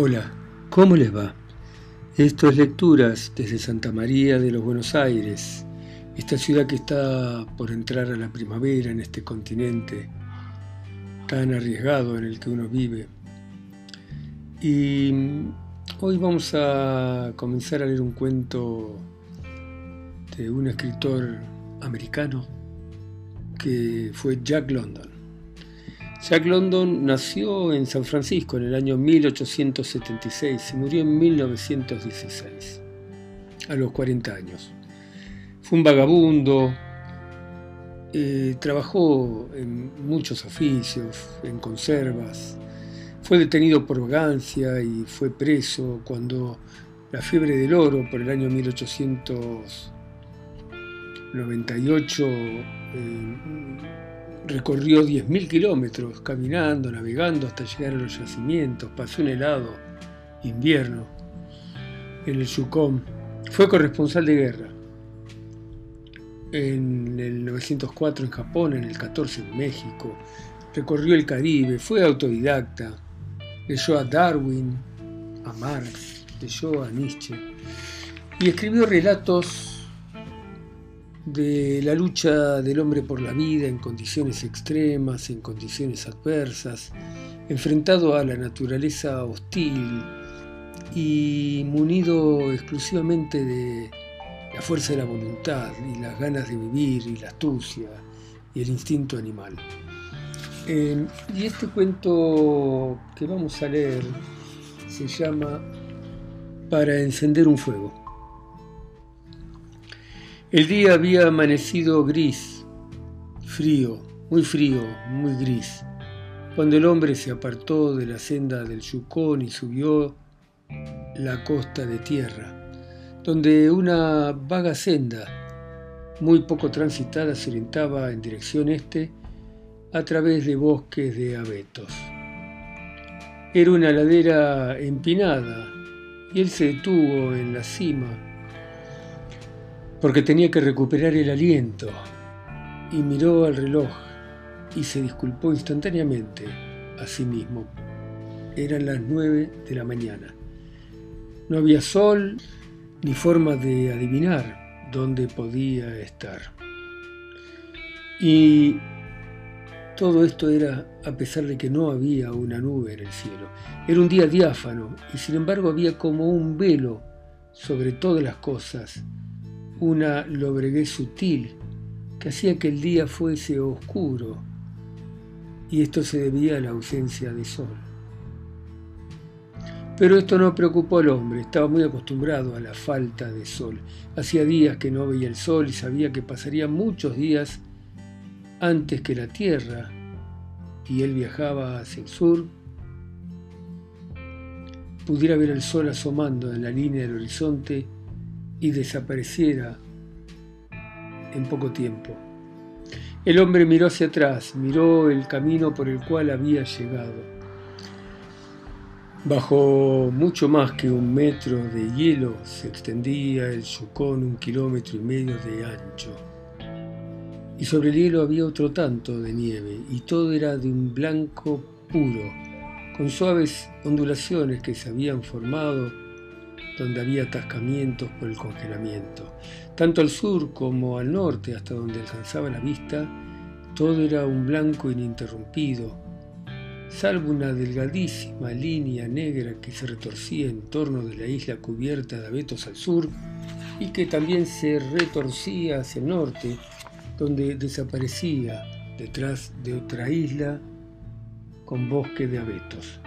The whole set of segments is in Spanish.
Hola, ¿cómo les va? Esto es Lecturas desde Santa María de los Buenos Aires, esta ciudad que está por entrar a la primavera en este continente tan arriesgado en el que uno vive. Y hoy vamos a comenzar a leer un cuento de un escritor americano que fue Jack London. Jack London nació en San Francisco en el año 1876 y murió en 1916, a los 40 años. Fue un vagabundo, eh, trabajó en muchos oficios, en conservas, fue detenido por vagancia y fue preso cuando la fiebre del oro por el año 1898 Recorrió 10.000 kilómetros caminando, navegando hasta llegar a los yacimientos, pasó un helado invierno en el Yukon. Fue corresponsal de guerra. En el 904 en Japón, en el 14 en México. Recorrió el Caribe, fue autodidacta. Leyó a Darwin, a Marx, leyó a Nietzsche. Y escribió relatos de la lucha del hombre por la vida en condiciones extremas, en condiciones adversas, enfrentado a la naturaleza hostil y munido exclusivamente de la fuerza de la voluntad y las ganas de vivir y la astucia y el instinto animal. Y este cuento que vamos a leer se llama Para encender un fuego. El día había amanecido gris, frío, muy frío, muy gris, cuando el hombre se apartó de la senda del Yukon y subió la costa de tierra, donde una vaga senda, muy poco transitada, se orientaba en dirección este a través de bosques de abetos. Era una ladera empinada y él se detuvo en la cima porque tenía que recuperar el aliento, y miró al reloj y se disculpó instantáneamente a sí mismo. Eran las nueve de la mañana. No había sol ni forma de adivinar dónde podía estar. Y todo esto era a pesar de que no había una nube en el cielo. Era un día diáfano y sin embargo había como un velo sobre todas las cosas una lobreguez sutil que hacía que el día fuese oscuro, y esto se debía a la ausencia de sol. Pero esto no preocupó al hombre, estaba muy acostumbrado a la falta de sol. Hacía días que no veía el sol y sabía que pasaría muchos días antes que la Tierra, y él viajaba hacia el sur, pudiera ver el sol asomando en la línea del horizonte y desapareciera en poco tiempo. El hombre miró hacia atrás, miró el camino por el cual había llegado. Bajo mucho más que un metro de hielo se extendía el Yukon un kilómetro y medio de ancho. Y sobre el hielo había otro tanto de nieve, y todo era de un blanco puro, con suaves ondulaciones que se habían formado donde había atascamientos por el congelamiento. Tanto al sur como al norte, hasta donde alcanzaba la vista, todo era un blanco ininterrumpido, salvo una delgadísima línea negra que se retorcía en torno de la isla cubierta de abetos al sur y que también se retorcía hacia el norte, donde desaparecía detrás de otra isla con bosque de abetos.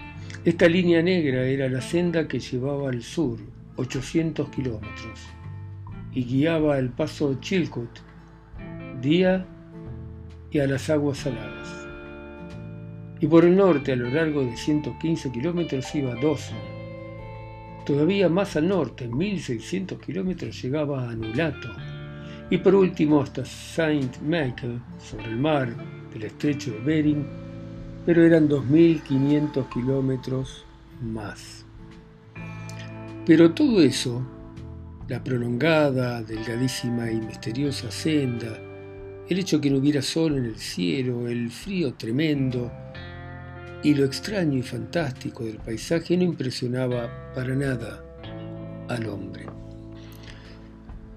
Esta línea negra era la senda que llevaba al sur, 800 kilómetros y guiaba el paso Chilcut, día y a las aguas saladas. Y por el norte, a lo largo de 115 kilómetros, iba Dawson. Todavía más al norte, en 1600 kilómetros, llegaba a Nulato. Y por último hasta Saint Michael, sobre el mar del estrecho de Bering, pero eran 2500 kilómetros más. Pero todo eso, la prolongada, delgadísima y misteriosa senda, el hecho que no hubiera sol en el cielo, el frío tremendo, y lo extraño y fantástico del paisaje no impresionaba para nada al hombre.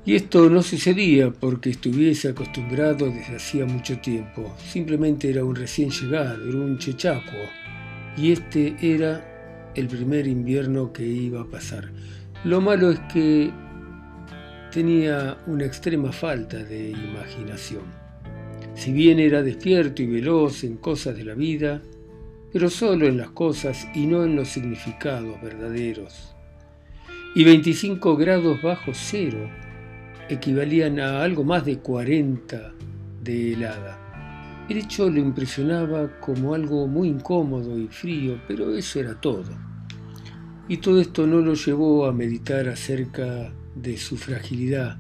Y esto no sucedía porque estuviese acostumbrado desde hacía mucho tiempo, simplemente era un recién llegado, era un chechacuo, y este era el primer invierno que iba a pasar. Lo malo es que tenía una extrema falta de imaginación. Si bien era despierto y veloz en cosas de la vida, pero solo en las cosas y no en los significados verdaderos. Y 25 grados bajo cero equivalían a algo más de 40 de helada. El hecho lo impresionaba como algo muy incómodo y frío, pero eso era todo. Y todo esto no lo llevó a meditar acerca de su fragilidad,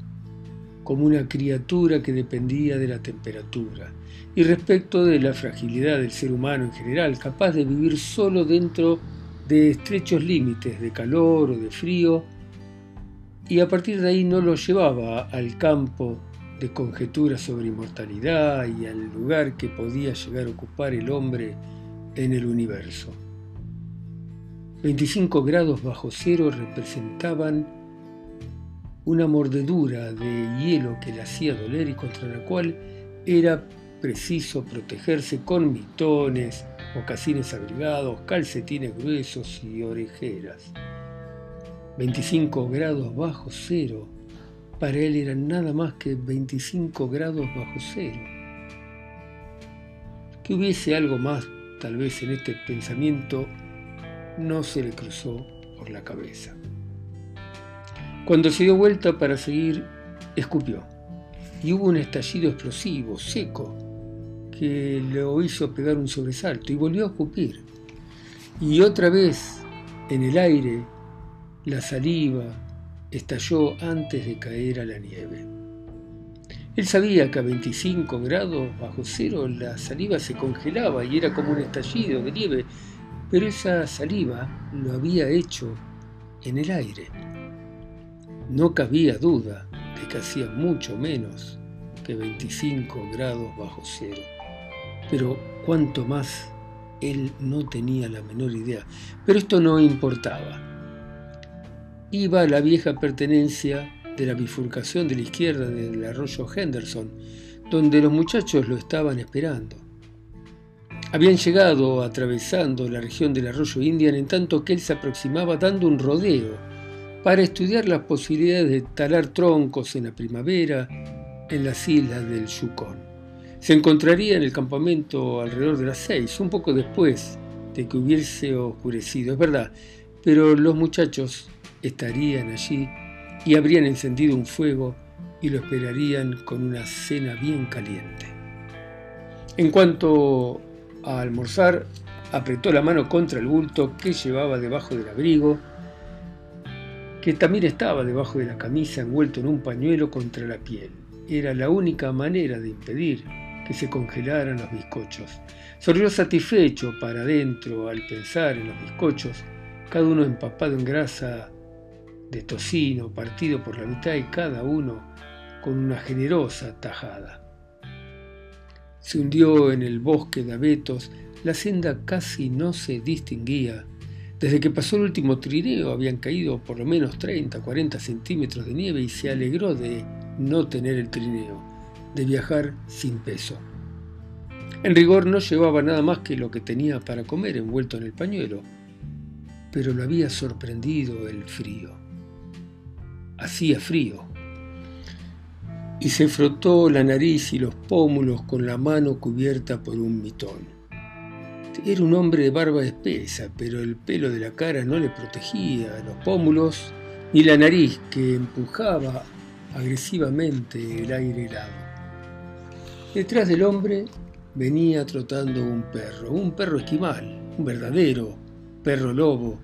como una criatura que dependía de la temperatura, y respecto de la fragilidad del ser humano en general, capaz de vivir solo dentro de estrechos límites de calor o de frío, y a partir de ahí no lo llevaba al campo de conjeturas sobre inmortalidad y al lugar que podía llegar a ocupar el hombre en el universo. 25 grados bajo cero representaban una mordedura de hielo que le hacía doler y contra la cual era preciso protegerse con mitones, mocasines abrigados, calcetines gruesos y orejeras. 25 grados bajo cero, para él eran nada más que 25 grados bajo cero. Que hubiese algo más, tal vez en este pensamiento, no se le cruzó por la cabeza. Cuando se dio vuelta para seguir, escupió, y hubo un estallido explosivo, seco, que lo hizo pegar un sobresalto y volvió a escupir. Y otra vez, en el aire, la saliva estalló antes de caer a la nieve. Él sabía que a 25 grados bajo cero la saliva se congelaba y era como un estallido de nieve, pero esa saliva lo había hecho en el aire. No cabía duda de que hacía mucho menos que 25 grados bajo cero. Pero cuanto más él no tenía la menor idea. Pero esto no importaba iba la vieja pertenencia de la bifurcación de la izquierda del arroyo Henderson, donde los muchachos lo estaban esperando. Habían llegado atravesando la región del arroyo Indian en tanto que él se aproximaba dando un rodeo para estudiar las posibilidades de talar troncos en la primavera en las islas del Yukon. Se encontraría en el campamento alrededor de las seis, un poco después de que hubiese oscurecido, es verdad, pero los muchachos estarían allí y habrían encendido un fuego y lo esperarían con una cena bien caliente. En cuanto a almorzar, apretó la mano contra el bulto que llevaba debajo del abrigo, que también estaba debajo de la camisa envuelto en un pañuelo contra la piel. Era la única manera de impedir que se congelaran los bizcochos. Sonrió satisfecho para adentro al pensar en los bizcochos, cada uno empapado en grasa de tocino partido por la mitad y cada uno con una generosa tajada. Se hundió en el bosque de abetos, la senda casi no se distinguía. Desde que pasó el último trineo habían caído por lo menos 30, 40 centímetros de nieve y se alegró de no tener el trineo, de viajar sin peso. En rigor no llevaba nada más que lo que tenía para comer envuelto en el pañuelo, pero lo había sorprendido el frío hacía frío. Y se frotó la nariz y los pómulos con la mano cubierta por un mitón. Era un hombre de barba espesa, pero el pelo de la cara no le protegía los pómulos ni la nariz que empujaba agresivamente el aire helado. Detrás del hombre venía trotando un perro, un perro esquimal, un verdadero perro lobo,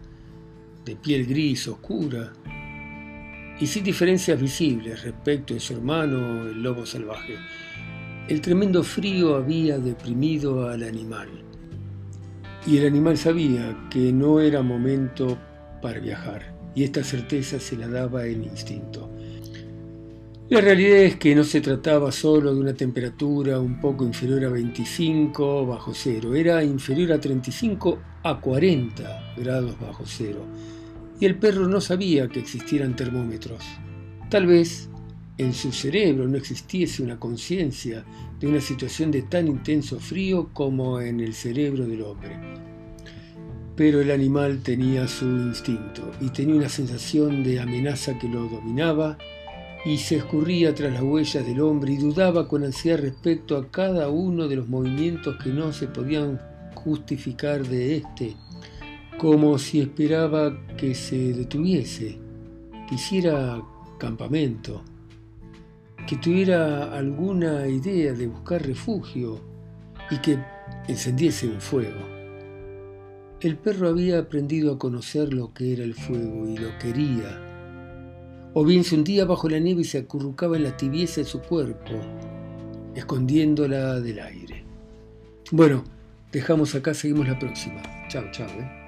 de piel gris oscura, y sin diferencias visibles respecto de su hermano, el lobo salvaje. El tremendo frío había deprimido al animal, y el animal sabía que no era momento para viajar, y esta certeza se la daba el instinto. La realidad es que no se trataba solo de una temperatura un poco inferior a 25 bajo cero, era inferior a 35 a 40 grados bajo cero. Y el perro no sabía que existieran termómetros. Tal vez en su cerebro no existiese una conciencia de una situación de tan intenso frío como en el cerebro del hombre. Pero el animal tenía su instinto y tenía una sensación de amenaza que lo dominaba y se escurría tras las huellas del hombre y dudaba con ansiedad respecto a cada uno de los movimientos que no se podían justificar de éste, como si esperaba que se detuviese, que hiciera campamento, que tuviera alguna idea de buscar refugio y que encendiese un fuego. El perro había aprendido a conocer lo que era el fuego y lo quería o bien se hundía bajo la nieve y se acurrucaba en la tibieza de su cuerpo, escondiéndola del aire. Bueno, dejamos acá, seguimos la próxima. Chao, chao. ¿eh?